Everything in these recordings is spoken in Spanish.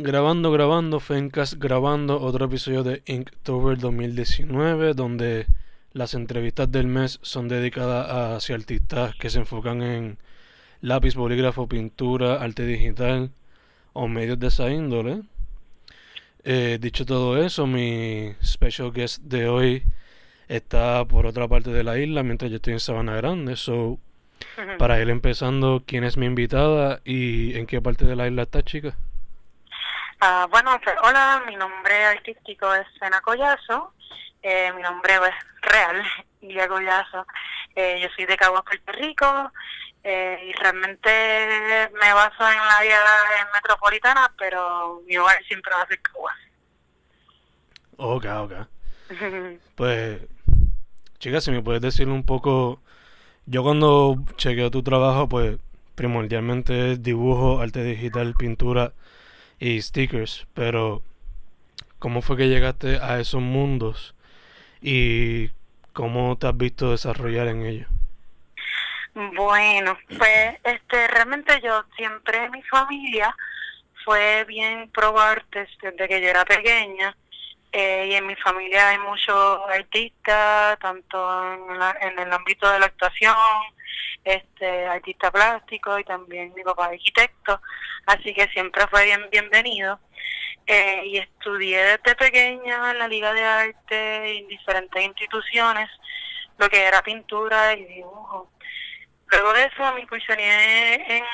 Grabando, grabando, Fencast grabando otro episodio de Inktober 2019, donde las entrevistas del mes son dedicadas hacia artistas que se enfocan en lápiz, bolígrafo, pintura, arte digital o medios de esa índole. Eh, dicho todo eso, mi special guest de hoy está por otra parte de la isla mientras yo estoy en Sabana Grande. So, para ir empezando, ¿quién es mi invitada y en qué parte de la isla está, chica? Uh, bueno, hola, mi nombre artístico es Sena Collazo, eh, mi nombre es real, Ilia Collazo. Eh, yo soy de Caguas, Puerto Rico, eh, y realmente me baso en la área metropolitana, pero mi hogar siempre va a ser Caguas. Ok, ok. pues, chicas, si me puedes decir un poco, yo cuando chequeo tu trabajo, pues primordialmente dibujo, arte digital, pintura y stickers, pero ¿cómo fue que llegaste a esos mundos y cómo te has visto desarrollar en ellos? Bueno, pues este realmente yo siempre mi familia fue bien probar desde que yo era pequeña eh, y en mi familia hay muchos artistas, tanto en, en el ámbito de la actuación, este artista plástico y también mi papá arquitecto, así que siempre fue bien bienvenido. Eh, y estudié desde pequeña en la Liga de Arte en diferentes instituciones, lo que era pintura y dibujo. Luego de eso me incursioné en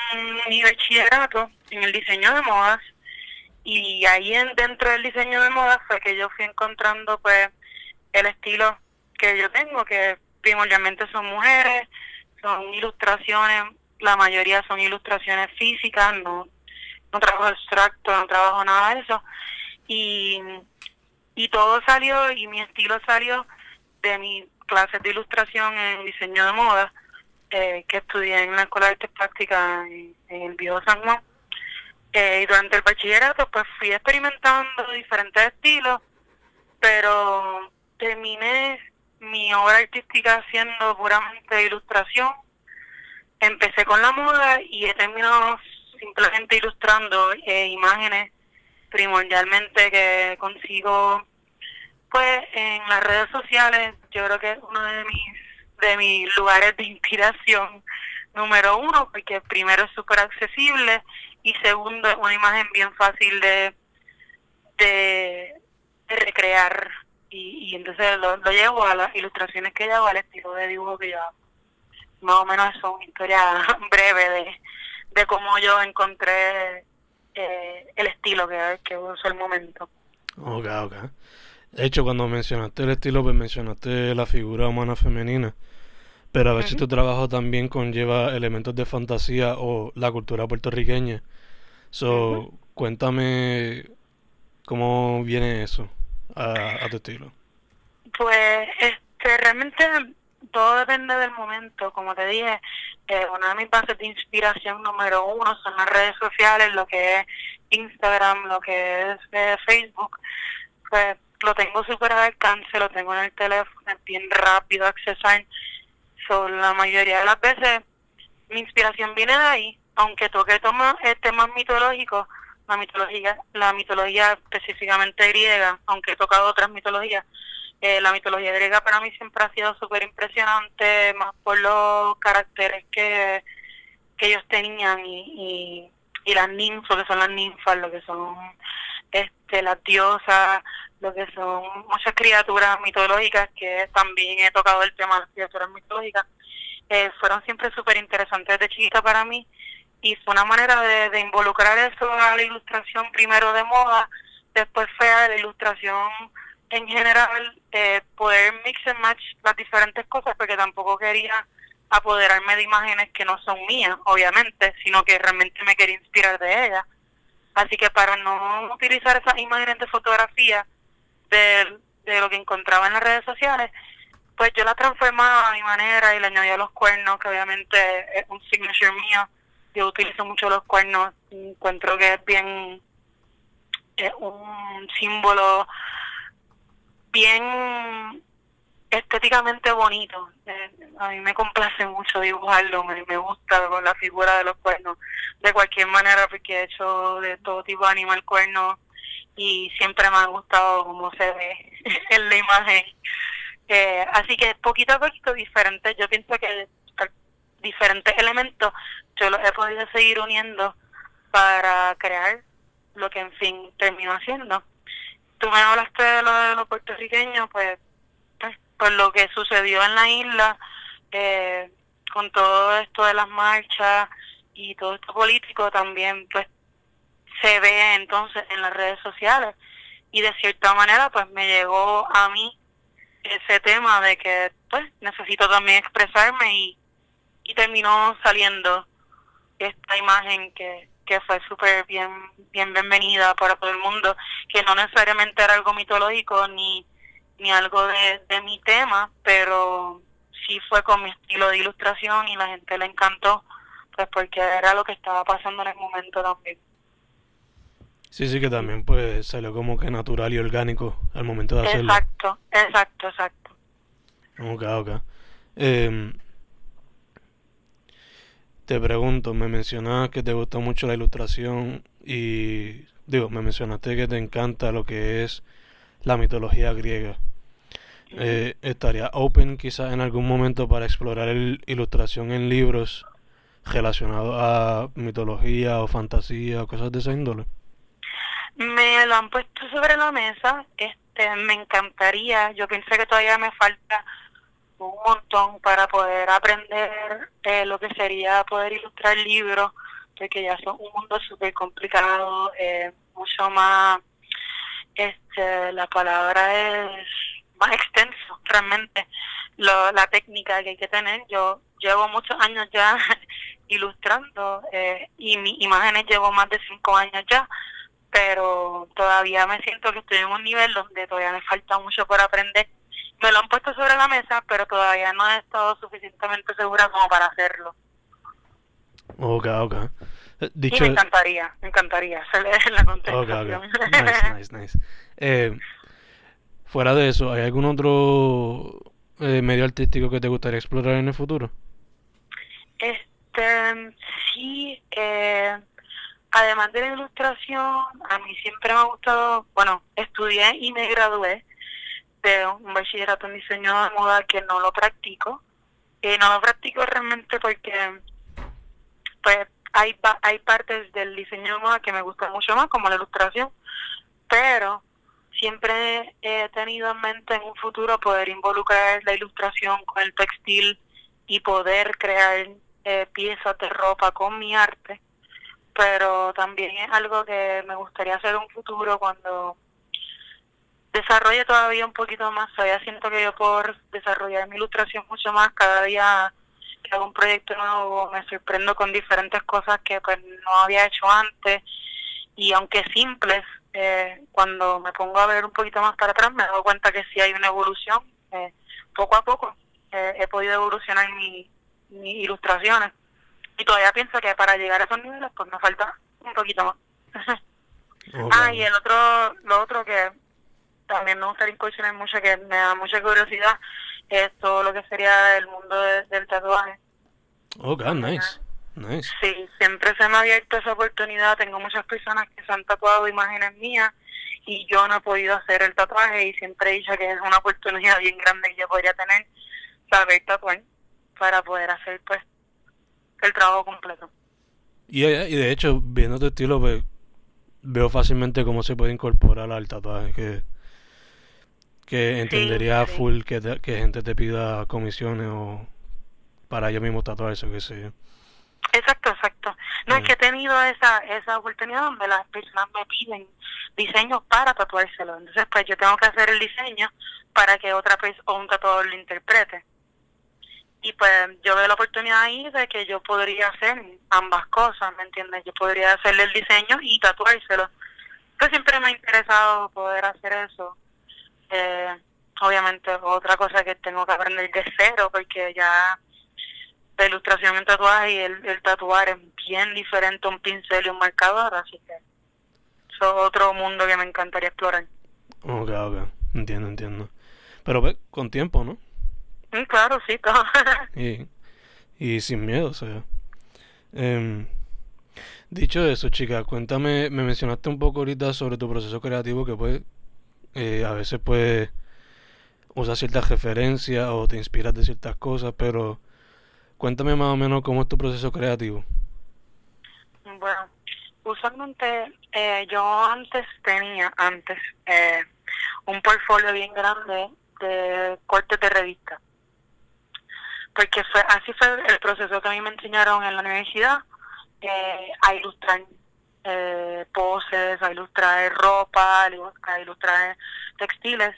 mi bachillerato en el diseño de modas y ahí en, dentro del diseño de modas fue que yo fui encontrando pues el estilo que yo tengo, que primordialmente son mujeres, son ilustraciones, la mayoría son ilustraciones físicas, no, no trabajo abstracto, no trabajo nada de eso. Y, y todo salió, y mi estilo salió de mi clases de ilustración en diseño de moda, eh, que estudié en la Escuela de Artes Prácticas en, el Viejo San Juan. Eh, y durante el bachillerato pues fui experimentando diferentes estilos, pero terminé mi obra artística siendo puramente ilustración. Empecé con la moda y he terminado simplemente ilustrando eh, imágenes primordialmente que consigo pues en las redes sociales yo creo que es uno de mis de mis lugares de inspiración número uno porque primero es súper accesible y segundo es una imagen bien fácil de de recrear y, entonces lo, llevo a las ilustraciones que yo hago, al estilo de dibujo que yo hago. Más o menos eso, una historia breve de, de cómo yo encontré eh, el estilo que, que uso el momento. Ok, ok. De hecho, cuando mencionaste el estilo, pues mencionaste la figura humana femenina. Pero a ver si tu trabajo también conlleva elementos de fantasía o la cultura puertorriqueña. So, cuéntame cómo viene eso a, tu estilo? Pues este realmente todo depende del momento. Como te dije, eh, una de mis bases de inspiración número uno son las redes sociales, lo que es Instagram, lo que es eh, Facebook. Pues lo tengo súper al alcance, lo tengo en el teléfono, es bien rápido accesar. son la mayoría de las veces mi inspiración viene de ahí, aunque toque temas mitológicos la mitología, la mitología específicamente griega, aunque he tocado otras mitologías, eh, la mitología griega para mí siempre ha sido súper impresionante, más por los caracteres que, que ellos tenían y, y, las ninfas, que son las ninfas, lo que son este las diosas, lo que son muchas criaturas mitológicas, que también he tocado el tema de las criaturas mitológicas, eh, fueron siempre súper interesantes de chiquita para mí y fue una manera de, involucrar eso a la ilustración primero de moda, después fue a la ilustración en general, eh, poder mix and match las diferentes cosas, porque tampoco quería apoderarme de imágenes que no son mías, obviamente, sino que realmente me quería inspirar de ellas. Así que para no utilizar esas imágenes de fotografía, de, de lo que encontraba en las redes sociales, pues yo la transformaba a mi manera y le añadía los cuernos, que obviamente es un signature mío. Yo utilizo mucho los cuernos, encuentro que es bien, es un símbolo bien estéticamente bonito. Eh, a mí me complace mucho dibujarlo, me, me gusta con la figura de los cuernos. De cualquier manera, porque he hecho de todo tipo de animal cuerno y siempre me ha gustado cómo se ve en la imagen. Eh, así que poquito a poquito diferente. Yo pienso que diferentes elementos yo los he podido seguir uniendo para crear lo que en fin termino haciendo. Tú me hablaste de lo de los puertorriqueños, pues por lo que sucedió en la isla, eh, con todo esto de las marchas y todo esto político también, pues se ve entonces en las redes sociales y de cierta manera pues me llegó a mí ese tema de que pues necesito también expresarme y, y terminó saliendo esta imagen que, que fue súper bien, bien bienvenida para todo el mundo, que no necesariamente era algo mitológico ni ni algo de, de mi tema, pero sí fue con mi estilo de ilustración y la gente le encantó, pues porque era lo que estaba pasando en el momento también. Sí, sí, que también pues salió como que natural y orgánico al momento de hacerlo. Exacto, exacto, exacto. Ok, ok. Eh, te pregunto, me mencionabas que te gusta mucho la ilustración y digo, me mencionaste que te encanta lo que es la mitología griega. Eh, ¿Estaría open quizás en algún momento para explorar ilustración en libros relacionados a mitología o fantasía o cosas de esa índole? Me lo han puesto sobre la mesa, este, me encantaría, yo pensé que todavía me falta un montón para poder aprender eh, lo que sería poder ilustrar libros, porque ya son un mundo súper complicado, eh, mucho más este, la palabra es más extenso realmente lo, la técnica que hay que tener. Yo llevo muchos años ya ilustrando eh, y mis imágenes llevo más de cinco años ya, pero todavía me siento que estoy en un nivel donde todavía me falta mucho por aprender. Me lo han puesto sobre la mesa, pero todavía no he estado suficientemente segura como para hacerlo. Ok, ok. Eh, dicho... me encantaría, me encantaría hacerle la contestación. Nice, nice, nice. Eh, fuera de eso, ¿hay algún otro eh, medio artístico que te gustaría explorar en el futuro? Este, sí, eh, además de la ilustración, a mí siempre me ha gustado, bueno, estudié y me gradué un bachillerato en diseño de moda que no lo practico. Y no lo practico realmente porque, pues, hay, hay partes del diseño de moda que me gustan mucho más, como la ilustración, pero siempre he tenido en mente en un futuro poder involucrar la ilustración con el textil y poder crear eh, piezas de ropa con mi arte, pero también es algo que me gustaría hacer en un futuro cuando desarrolle todavía un poquito más, todavía siento que yo por desarrollar mi ilustración mucho más, cada día que hago un proyecto nuevo me sorprendo con diferentes cosas que pues no había hecho antes y aunque simples, eh, cuando me pongo a ver un poquito más para atrás me doy cuenta que sí hay una evolución. Eh, poco a poco eh, he podido evolucionar mi, mis ilustraciones y todavía pienso que para llegar a esos niveles pues me falta un poquito más. Ah, y el otro, lo otro que también me gustaría incursionar mucho, que me da mucha curiosidad, es todo lo que sería el mundo del tatuaje. Oh, nice. Nice. Sí, siempre se me ha abierto esa oportunidad. Tengo muchas personas que se han tatuado imágenes mías y yo no he podido hacer el tatuaje y siempre he dicho que es una oportunidad bien grande que yo podría tener saber tatuar para poder hacer pues el trabajo completo. Y, y de hecho, viendo tu estilo, pues, veo fácilmente cómo se puede incorporar al tatuaje, que, que entendería full que, que gente te pida comisiones o para yo mismo tatuar eso, que sé yo. Exacto, exacto. No, es que he tenido esa, esa oportunidad donde las personas me piden diseños para tatuárselo. Entonces, pues yo tengo que hacer el diseño para que otra persona o un tatuador lo interprete. Y pues yo veo la oportunidad ahí de que yo podría hacer ambas cosas, ¿me entiendes? Yo podría hacerle el diseño y tatuárselo. Pues siempre me ha interesado poder hacer eso. Obviamente otra cosa que tengo que aprender de cero porque ya la ilustración en tatuaje y el, el tatuar es bien diferente a un pincel y un marcador, así que eso es otro mundo que me encantaría explorar. Ok, ok, entiendo, entiendo. Pero ve, con tiempo, ¿no? Mm, claro, sí, todo. y, y sin miedo, o sea. Em, dicho eso, chica, cuéntame, me mencionaste un poco ahorita sobre tu proceso creativo que pues eh, a veces pues usas ciertas referencias o te inspiras de ciertas cosas, pero cuéntame más o menos cómo es tu proceso creativo. Bueno, usualmente eh, yo antes tenía, antes, eh, un portfolio bien grande de cortes de revista. Porque fue así fue el proceso que a mí me enseñaron en la universidad eh, a ilustrar eh, poses, a ilustrar ropa, a ilustrar textiles.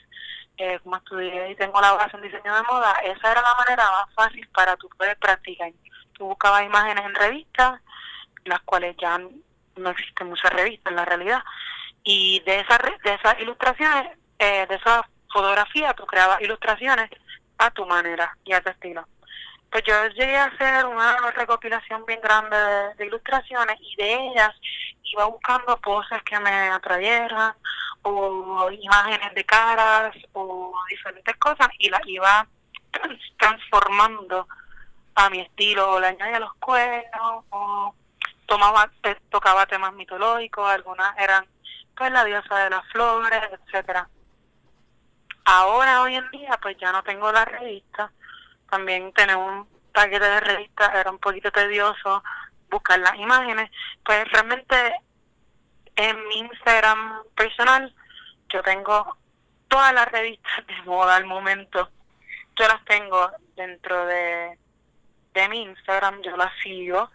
Eh, como estudié y tengo la base en diseño de moda, esa era la manera más fácil para tú poder practicar. Tú buscabas imágenes en revistas, las cuales ya no existen muchas revistas en la realidad, y de esas de esas ilustraciones, eh, de esas fotografías, tú creabas ilustraciones a tu manera y a tu estilo. Pues yo llegué a hacer una recopilación bien grande de, ilustraciones y de ellas iba buscando poses que me atrayeran o imágenes de caras o diferentes cosas y las iba transformando a mi estilo. O le añadía los cuernos o tomaba tocaba temas mitológicos algunas eran pues la diosa de las flores etcétera. Ahora hoy en día pues ya no tengo la revista también tener un paquete de revistas era un poquito tedioso buscar las imágenes. Pues realmente en mi Instagram personal yo tengo todas las revistas de moda al momento. Yo las tengo dentro de, de mi Instagram yo las sigo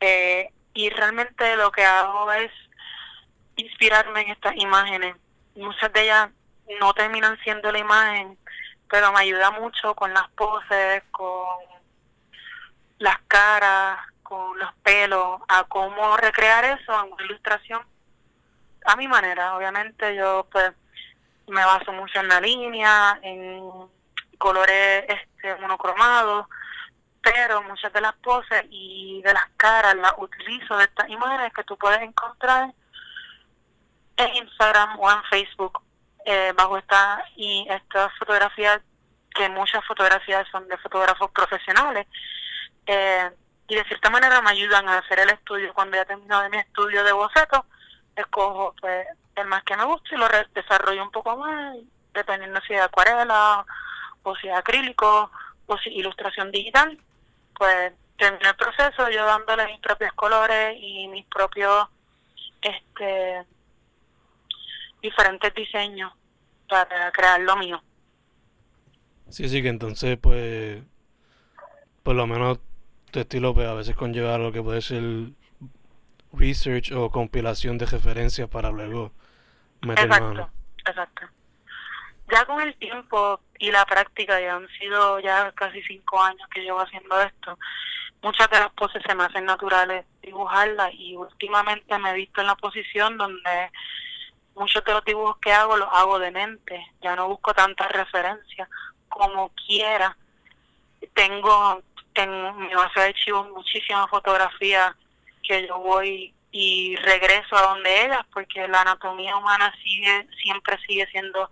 eh, y realmente lo que hago es inspirarme en estas imágenes. Muchas de ellas no terminan siendo la imagen pero me ayuda mucho con las poses, con las caras, con los pelos, a cómo recrear eso en una ilustración a mi manera. Obviamente yo pues me baso mucho en la línea, en colores este monocromados, pero muchas de las poses y de las caras las utilizo de estas imágenes que tú puedes encontrar en Instagram o en Facebook eh, bajo esta y estas fotografías que muchas fotografías son de fotógrafos profesionales eh, y de cierta manera me ayudan a hacer el estudio. Cuando ya termino de mi estudio de boceto escojo pues el más que me gusta y lo desarrollo un poco más dependiendo si es acuarela o si es acrílico o si ilustración digital pues termino el proceso yo dándole mis propios colores y mis propios este diferentes diseños para crear lo mío. Sí, sí, que entonces, pues, por lo menos tu estilo pues, a veces conlleva lo que puede ser research o compilación de referencias para luego meter exacto, mano. Exacto. Ya con el tiempo y la práctica, ya han sido ya casi cinco años que llevo haciendo esto, muchas de las poses se me hacen naturales dibujarlas y últimamente me he visto en la posición donde muchos de los dibujos que hago los hago de mente, ya no busco tantas referencias como quiera. Tengo en mi base de archivos muchísimas fotografías que yo voy y regreso a donde ellas porque la anatomía humana sigue siempre sigue siendo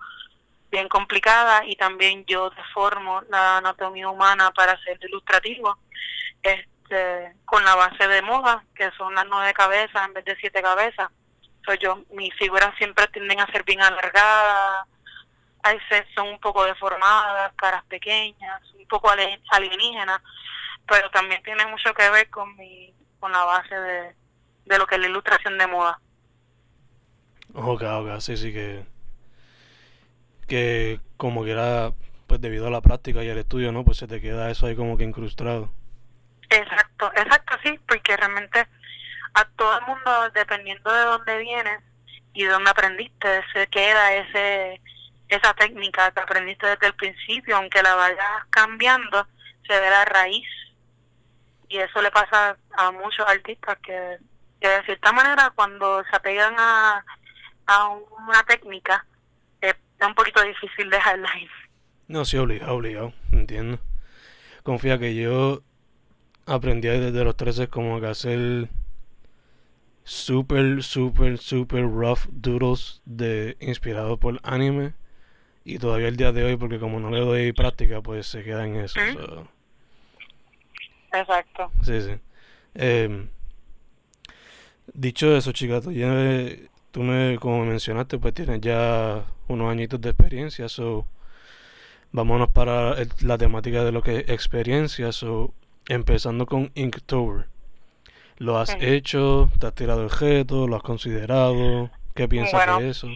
bien complicada y también yo deformo la anatomía humana para ser ilustrativo este con la base de moda que son las nueve cabezas en vez de siete cabezas yo, mis figuras siempre tienden a ser bien alargadas, a veces son un poco deformadas, caras pequeñas, un poco alienígenas, pero también tiene mucho que ver con mi, con la base de, de lo que es la ilustración de moda. Ok, ok, sí, sí que que como que era pues debido a la práctica y al estudio, ¿no? Pues se te queda eso ahí como que incrustado. Exacto, exacto, sí, porque realmente a todo el mundo, dependiendo de dónde vienes y de dónde aprendiste, se queda ese esa técnica que aprendiste desde el principio, aunque la vayas cambiando, se ve la raíz. Y eso le pasa a muchos artistas que, de cierta manera cuando se apegan a, a una técnica, es un poquito difícil dejarla ir. No, sí, obligado, obligado, entiendo. Confía que yo aprendí desde los 13 como que hacer super, super, super rough doodles de inspirado por anime. Y todavía el día de hoy, porque como no le doy práctica, pues se queda en eso. Exacto. Sí, sí. Eh, dicho eso, chicas, tú, ya, tú me, como mencionaste, pues tienes ya unos añitos de experiencia, so vámonos para la temática de lo que es experiencia, so empezando con Inktober. ¿Lo has hecho? ¿Te has tirado el reto? ¿Lo has considerado? ¿Qué piensas de eso?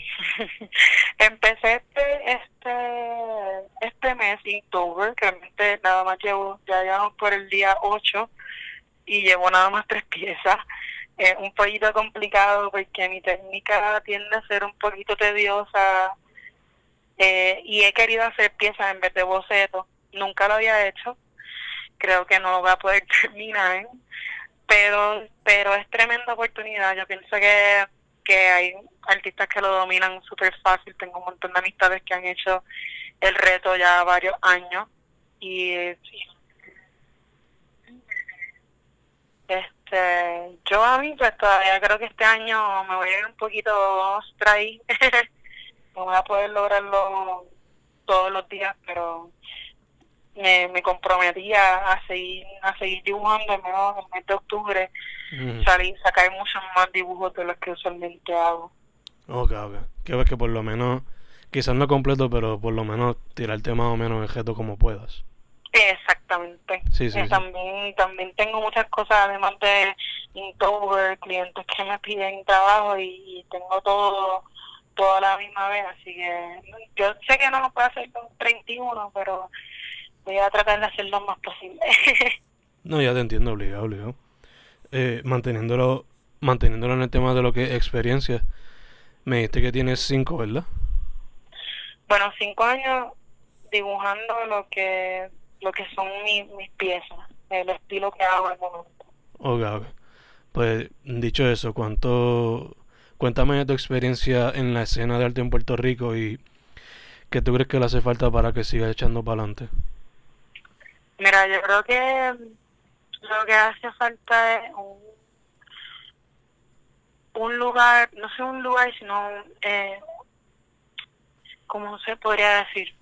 empecé este, este, este mes, Inktober, que realmente nada más llevo, ya llevamos por el día 8 y llevo nada más tres piezas. Es un poquito complicado porque mi técnica tiende a ser un poquito tediosa eh, y he querido hacer piezas en vez de bocetos. Nunca lo había hecho. Creo que no lo voy a poder terminar pero pero es tremenda oportunidad. Yo pienso que, que hay artistas que lo dominan súper fácil. Tengo un montón de amistades que han hecho el reto ya varios años y este yo a mí pues todavía creo que este año me voy a ir un poquito stray no voy a poder lograrlo todos los días pero me, me comprometí a, seguir a seguir dibujando en el mes de octubre. Salir sacar muchos más dibujos de los que usualmente hago. Ok ok. Que ves que por lo menos quizás no completo pero por lo menos tirarte más o menos el reto como puedas. Exactamente. Sí, sí, eh, también también tengo muchas cosas además de Inktober clientes que me piden trabajo y, tengo todo toda la misma vez así que yo sé que no lo puedo hacer con 31 pero voy a tratar de hacerlo lo más posible. no, ya te entiendo, obligado, obligado. Eh, manteniéndolo, manteniéndolo en el tema de lo que es experiencia, me dijiste que tienes cinco, ¿verdad? Bueno, cinco años dibujando lo que lo que son mis, mis piezas, el estilo que hago al momento. Ok, ok. Pues dicho eso, ¿cuánto, cuéntame de tu experiencia en la escena de arte en Puerto Rico y qué tú crees que le hace falta para que siga echando para adelante. Mira, yo creo que lo que hace falta es un, lugar, no sé un lugar, sino, eh, ¿cómo se podría decir?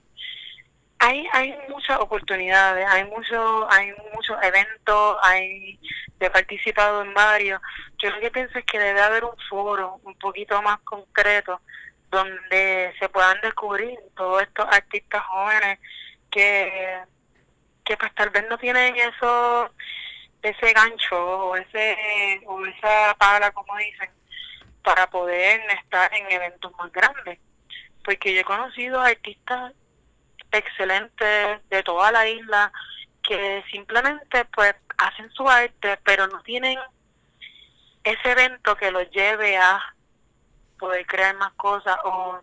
Hay, hay muchas oportunidades, hay mucho, hay muchos eventos, hay he participado en varios. Yo lo que pienso es que debe haber un foro un poquito más concreto donde se puedan descubrir todos estos artistas jóvenes que que pues tal vez no tienen eso ese gancho o ese o esa pala como dicen para poder estar en eventos más grandes. Porque yo he conocido artistas excelentes de toda la isla que simplemente pues hacen su arte pero no tienen ese evento que los lleve a poder crear más cosas o,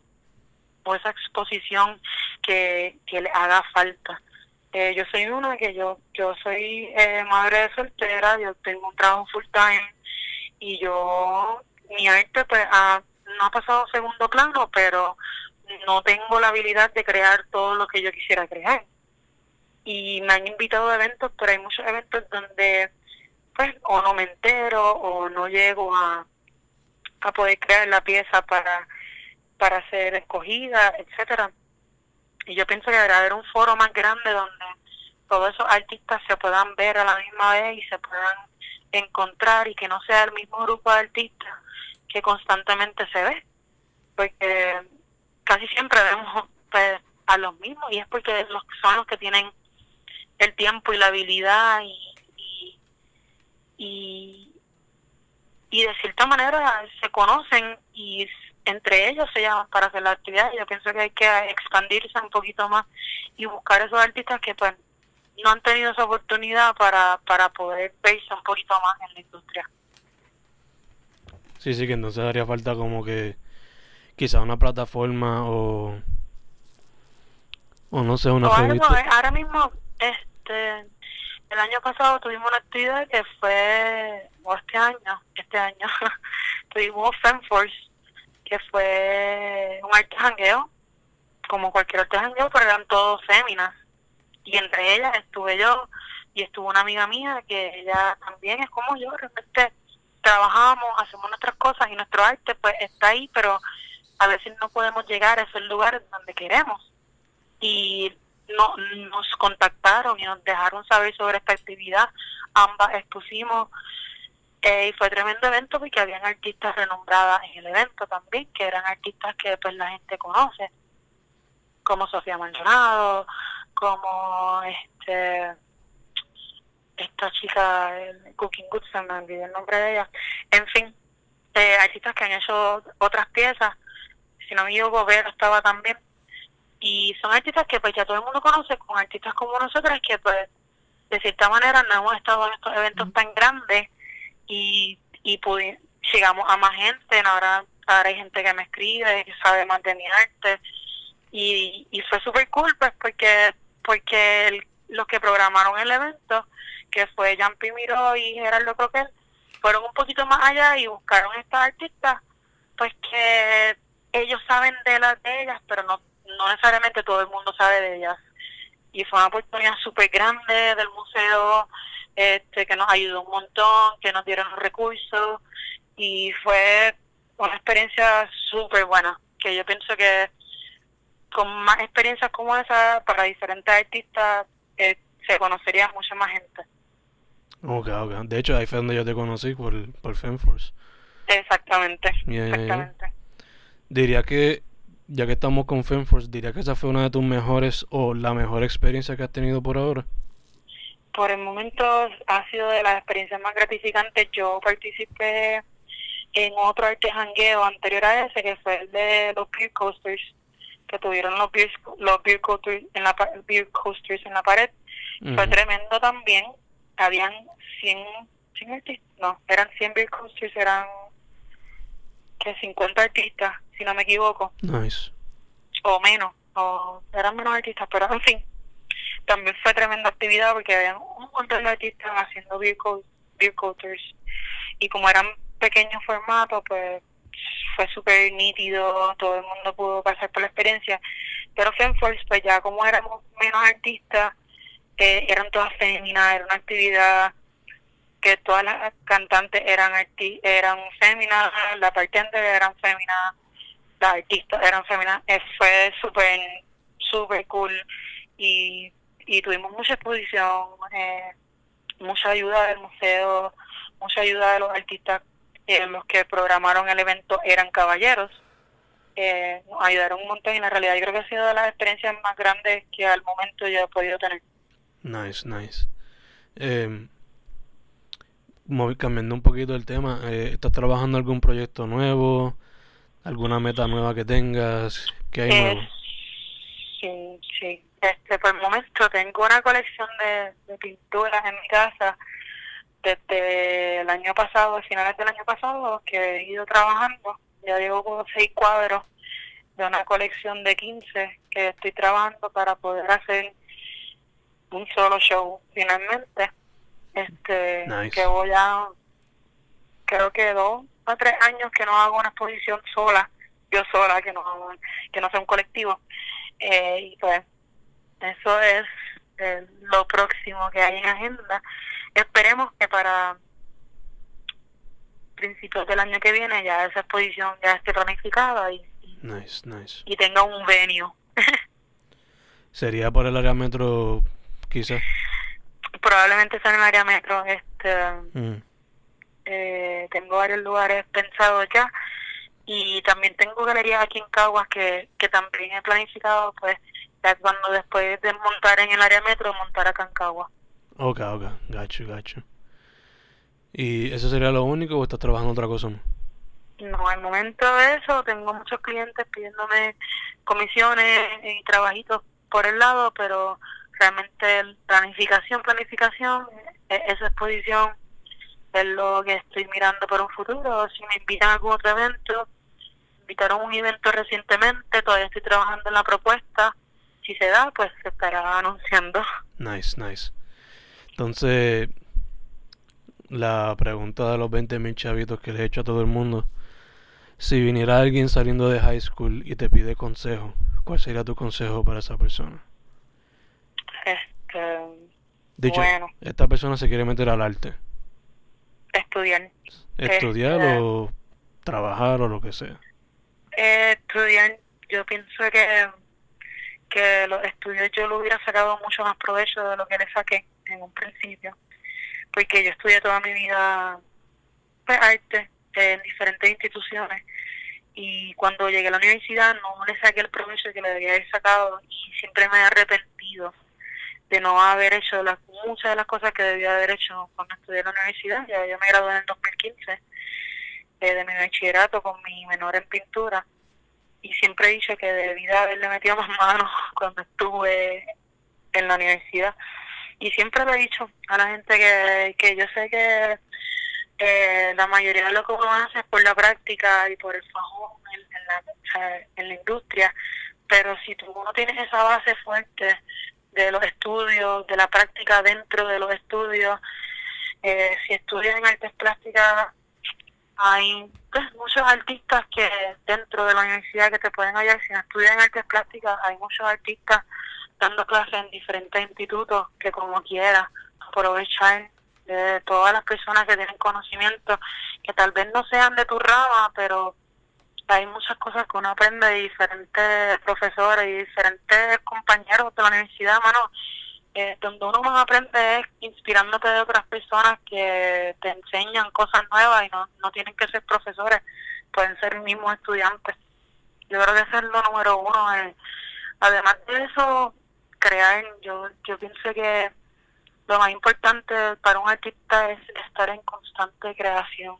o esa exposición que, que le haga falta eh, yo soy una que yo yo soy eh, madre de soltera, yo tengo un trabajo full time y yo, mi arte pues no ha pasado segundo plano, pero no tengo la habilidad de crear todo lo que yo quisiera crear. Y me han invitado a eventos, pero hay muchos eventos donde pues o no me entero o no llego a, a poder crear la pieza para, para ser escogida, etcétera y yo pienso que debería haber un foro más grande donde todos esos artistas se puedan ver a la misma vez y se puedan encontrar y que no sea el mismo grupo de artistas que constantemente se ve. Porque casi siempre vemos pues, a los mismos y es porque los son los que tienen el tiempo y la habilidad y, y, y, y de cierta manera se conocen y entre ellos se llaman para hacer la actividad. Yo pienso que hay que expandirse un poquito más y buscar esos artistas que pues no han tenido esa oportunidad para, para poder verse un poquito más en la industria. Sí, sí, que entonces haría falta como que quizá una plataforma o o no sé, una ahora, mismo, ahora mismo, este, el año pasado tuvimos una actividad que fue, o este año, este año, tuvimos FemForce que fue un arte como cualquier otro jangueo, pero eran todos féminas. Y entre ellas estuve yo y estuvo una amiga mía que ella también es como yo, realmente trabajamos, hacemos nuestras cosas y nuestro arte pues está ahí, pero a veces no podemos llegar a esos lugares donde queremos. Y no, nos contactaron y nos dejaron saber sobre esta actividad. Ambas expusimos eh, y fue tremendo evento porque habían artistas renombradas en el evento también, que eran artistas que pues la gente conoce, como Sofía Maldonado, como este esta chica, Cooking Good, se me olvidó el nombre de ella. En fin, eh, artistas que han hecho otras piezas. Si no me equivoco, Vero estaba también. Y son artistas que pues ya todo el mundo conoce, con artistas como nosotras que pues de cierta manera no hemos estado en estos eventos tan grandes y, y llegamos a más gente. Ahora, ahora hay gente que me escribe, que sabe más arte. Y, y fue súper cool pues porque, porque los que programaron el evento que fue Jean Miró y Gerardo Croquel, fueron un poquito más allá y buscaron a estas artistas, pues que ellos saben de las de ellas, pero no, no necesariamente todo el mundo sabe de ellas. Y fue una oportunidad súper grande del museo, este, que nos ayudó un montón, que nos dieron los recursos, y fue una experiencia súper buena, que yo pienso que con más experiencias como esa, para diferentes artistas, eh, se conocería mucha más gente. Ok, ok. De hecho, ahí fue donde yo te conocí por, por FemForce. Exactamente. exactamente. Diría que, ya que estamos con FemForce, diría que esa fue una de tus mejores o la mejor experiencia que has tenido por ahora. Por el momento ha sido de las experiencias más gratificantes. Yo participé en otro arte jangueo anterior a ese, que fue el de los beer coasters, que tuvieron los beer, los beer coasters en la, beer coasters en la pared. Fue tremendo también habían 100, 100 artistas, no, eran 100 beer coasters, eran que 50 artistas, si no me equivoco. Nice. O menos, o eran menos artistas, pero en fin. También fue tremenda actividad porque habían un montón de artistas haciendo beer, coasters. Y como eran pequeños formatos, pues fue súper nítido, todo el mundo pudo pasar por la experiencia. Pero FemForce, pues ya como éramos menos artistas, que eran todas féminas, era una actividad que todas las cantantes eran eran féminas, la partente eran féminas, las artistas eran féminas, eh, fue súper, súper cool y, y tuvimos mucha exposición, eh, mucha ayuda del museo, mucha ayuda de los artistas eh, los que programaron el evento eran caballeros. Eh, nos ayudaron un montón y en la realidad yo creo que ha sido de las experiencias más grandes que al momento yo he podido tener. Nice, nice. Eh, cambiando un poquito el tema, eh, ¿estás trabajando algún proyecto nuevo? ¿Alguna meta nueva que tengas? ¿Qué hay nuevo? Sí, sí. Este, por el momento tengo una colección de, pinturas en mi casa desde el año pasado, a finales del año pasado, que he ido trabajando. Ya llevo como seis cuadros de una colección de 15 que estoy trabajando para poder hacer un solo show finalmente. Este, que voy a, creo que dos o tres años que no hago una exposición sola, yo sola, que no, que no sea un colectivo. Eh, y pues, eso es eh, lo próximo que hay en agenda. Esperemos que para principios del año que viene ya esa exposición ya esté planificada y, y tenga un venio. ¿Sería por el área metro quizás? Probablemente sea en el área metro. Este, mm. eh, tengo varios lugares pensados ya y también tengo galerías aquí en Caguas que, que también he planificado, pues, cuando después de montar en el área metro, montar acá en Caguas. Ok, ok, gacho, gacho. ¿Y eso sería lo único o estás trabajando otra cosa más? No, al momento de eso tengo muchos clientes pidiéndome comisiones y trabajitos por el lado, pero realmente planificación, planificación, e-, esa exposición es lo que estoy mirando para un futuro. Si me invitan a algún otro evento, invitaron a un evento recientemente, todavía estoy trabajando en la propuesta. Si se da, pues se estará anunciando. Nice, nice. Entonces, la pregunta de los 20.000 chavitos que le he hecho a todo el mundo. Si viniera alguien saliendo de high school y te pide consejo, ¿cuál sería tu consejo para esa persona? Este, Dicho, Bueno. esta persona se quiere meter al arte. estudiar. Estudiar Este- o trabajar o lo que sea. Eh, estudiar, yo pienso que, que los estudios yo lo hubiera sacado mucho más provecho de lo que le saqué en un principio, porque yo estudié toda mi vida pues, arte en diferentes instituciones y cuando llegué a la universidad no le saqué el provecho que le debía haber sacado y siempre me he arrepentido de no haber hecho las, muchas de las cosas que debía haber hecho cuando estudié en la universidad. Ya yo me gradué en el 2015 eh, de mi bachillerato con mi menor en pintura y siempre he dicho que debía haberle metido más manos cuando estuve en la universidad. Y siempre le he dicho a la gente que, que yo sé que eh, la mayoría de lo que uno hace es por la práctica y por el fajón en, la, en la industria pero si tú no tienes esa base fuerte de los estudios, de la práctica dentro de los estudios, eh, si estudias en artes plásticas hay pues, muchos artistas que dentro de la universidad que te pueden hallar, si no estudias en artes plásticas, hay muchos artistas dando clases en diferentes institutos que como quiera aprovechar de todas las personas que tienen conocimiento, que tal vez no sean de tu rama, pero hay muchas cosas que uno aprende de diferentes profesores y diferentes compañeros de la universidad, mano. Eh, donde uno más aprende es inspirándote de otras personas que te enseñan cosas nuevas y no, no tienen que ser profesores, pueden ser mismos estudiantes. Yo creo que eso es lo número uno. eh. Además de eso, crear, yo, yo pienso que lo más importante para un artista es estar en constante creación.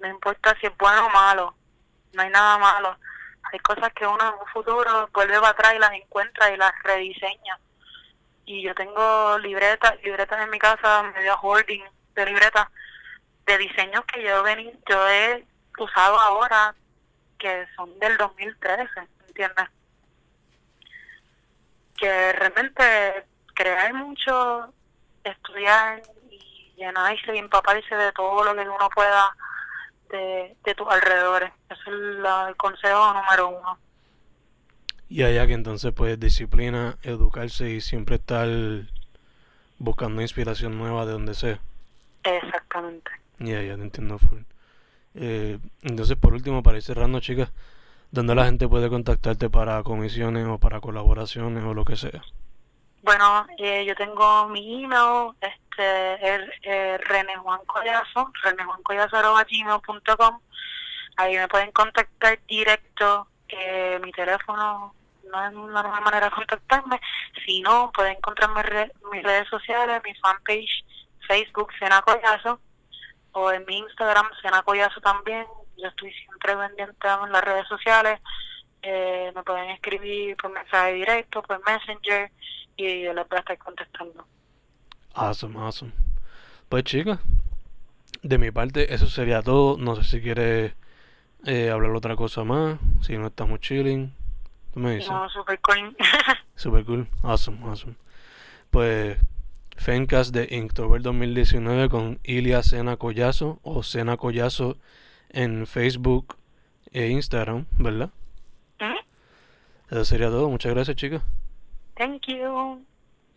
No importa si es bueno o malo, no hay nada malo. Hay cosas que uno en un futuro vuelve para atrás y las encuentra y las rediseña. Y yo tengo libretas, libretas en mi casa, medio hoarding de libretas, de diseños que yo vení, yo he usado ahora, que son del 2013, ¿entiendes? Que realmente crear mucho, estudiar y llenarse y empaparse de todo lo que uno pueda de, de tus alrededores. Ese es la- el consejo número uno. Y allá que entonces pues disciplina, educarse y siempre estar buscando inspiración nueva de donde sea. Exactamente. Ya, ya te entiendo full. Eh, entonces por último, para ir cerrando chicas, ¿dónde la gente puede contactarte para comisiones o para colaboraciones o lo que sea? Bueno, eh, yo tengo mi email, este, es eh, René Juan Collazo, renejuancollazo.com. Ahí me pueden contactar directo. Eh, mi teléfono no es la mejor manera de contactarme. Si no, pueden encontrarme en mis redes sociales, mi fanpage, Facebook, Sena Collazo, o en mi Instagram, Sena Collazo también. Yo estoy siempre pendiente en las redes sociales. Eh, me pueden escribir por mensaje directo, por Messenger y yo les voy a estar contestando. Awesome, awesome. Pues chicas, de mi parte eso sería todo. No sé si quieres eh, hablar otra cosa más, si no estamos chilling. Tú me dices. No, super cool. Super cool. Awesome, awesome. Pues Fencast de Inktober 2019 con Ilia Sena Collazo o Sena Collazo en Facebook e Instagram, ¿verdad? Ujú. Eso sería todo. Muchas gracias, chicas. Thank you.